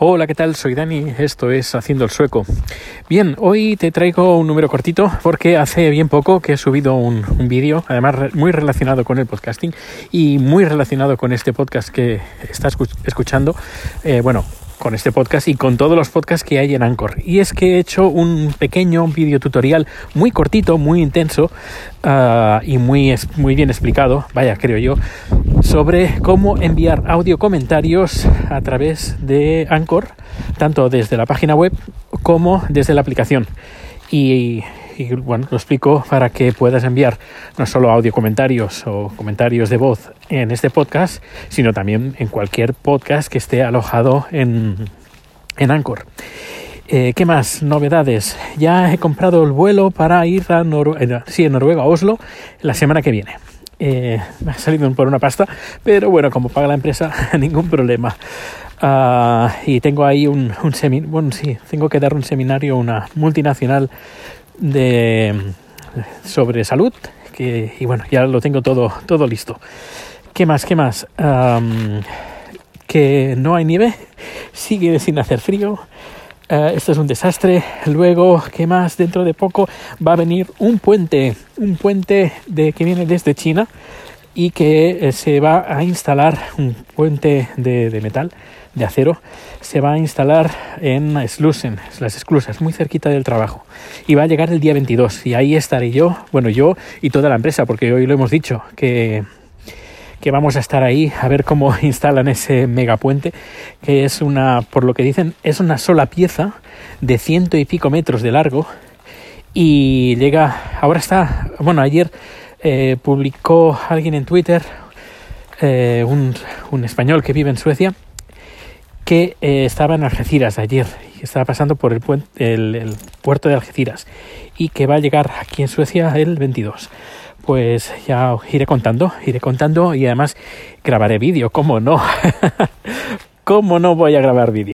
Hola, ¿qué tal? Soy Dani, esto es Haciendo el Sueco. Bien, hoy te traigo un número cortito porque hace bien poco que he subido un, vídeo, además muy relacionado con el podcasting y muy relacionado con este podcast que estás escuchando. Eh, bueno, con este podcast y con todos los podcasts que hay en Anchor. Y es que he hecho un pequeño video tutorial muy cortito, muy intenso ah, y muy, muy bien explicado, vaya, creo yo, sobre cómo enviar audio comentarios a través de Anchor, tanto desde la página web como desde la aplicación. Y bueno, lo explico para que puedas enviar no solo audio comentarios o comentarios de voz en este podcast, sino también en cualquier podcast que esté alojado en, en Anchor. Eh, ¿Qué más? Novedades. Ya he comprado el vuelo para ir a Noruega, sí, en Noruega, a Oslo, la semana que viene. Eh, me ha salido por una pasta, pero bueno, como paga la empresa, ningún problema. Ah, y tengo ahí un, un seminario, bueno, sí, tengo que dar un seminario a una multinacional de, sobre salud que, y bueno, ya lo tengo todo, todo listo. ¿Qué más? ¿Qué más? que no hay nieve, sigue sin hacer frío. Uh, esto es un desastre. Luego, ¿qué más? Dentro de poco va a venir un puente, un puente de, que viene desde China y que eh, se va a instalar un puente de, de metal de acero se va a instalar en Slusen, las esclusas, muy cerquita del trabajo. Y va a llegar el día 22 y ahí estaré yo, bueno, yo y toda la empresa, porque hoy lo hemos dicho, que, que vamos a estar ahí a ver cómo instalan ese megapuente, que es una, por lo que dicen, es una sola pieza de ciento y pico metros de largo y llega, ahora está, bueno, ayer eh, publicó alguien en Twitter, eh, un, un español que vive en Suecia, que eh, estaba en Algeciras ayer estaba pasando por el, el, puerto de Algeciras y que va a llegar aquí en Suecia el 22 pues ya iré contando, iré contando y además grabaré vídeo, ¿cómo no? ¿Cómo no voy a grabar vídeo?